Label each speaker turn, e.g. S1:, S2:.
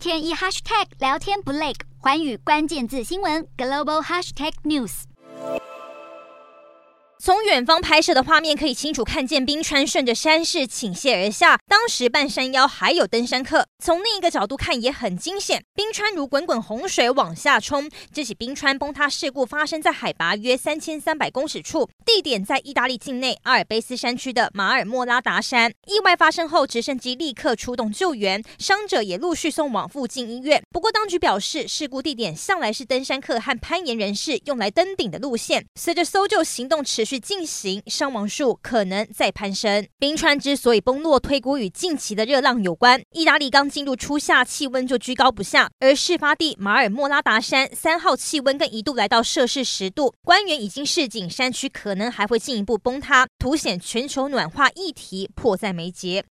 S1: 天一 hashtag 聊天不累，环宇关键字新闻 global hashtag news。
S2: 从远方拍摄的画面可以清楚看见冰川顺着山势倾泻而下，当时半山腰还有登山客。从另一个角度看也很惊险，冰川如滚滚洪水往下冲。这起冰川崩塌事故发生在海拔约三千三百公尺处，地点在意大利境内阿尔卑斯山区的马尔莫拉达山。意外发生后，直升机立刻出动救援，伤者也陆续送往附近医院。不过，当局表示，事故地点向来是登山客和攀岩人士用来登顶的路线，随着搜救行动持续。进行，伤亡数可能再攀升。冰川之所以崩落，推估与近期的热浪有关。意大利刚进入初夏，气温就居高不下，而事发地马尔莫拉达山三号气温更一度来到摄氏十度。官员已经示警，山区可能还会进一步崩塌，凸显全球暖化议题迫在眉睫。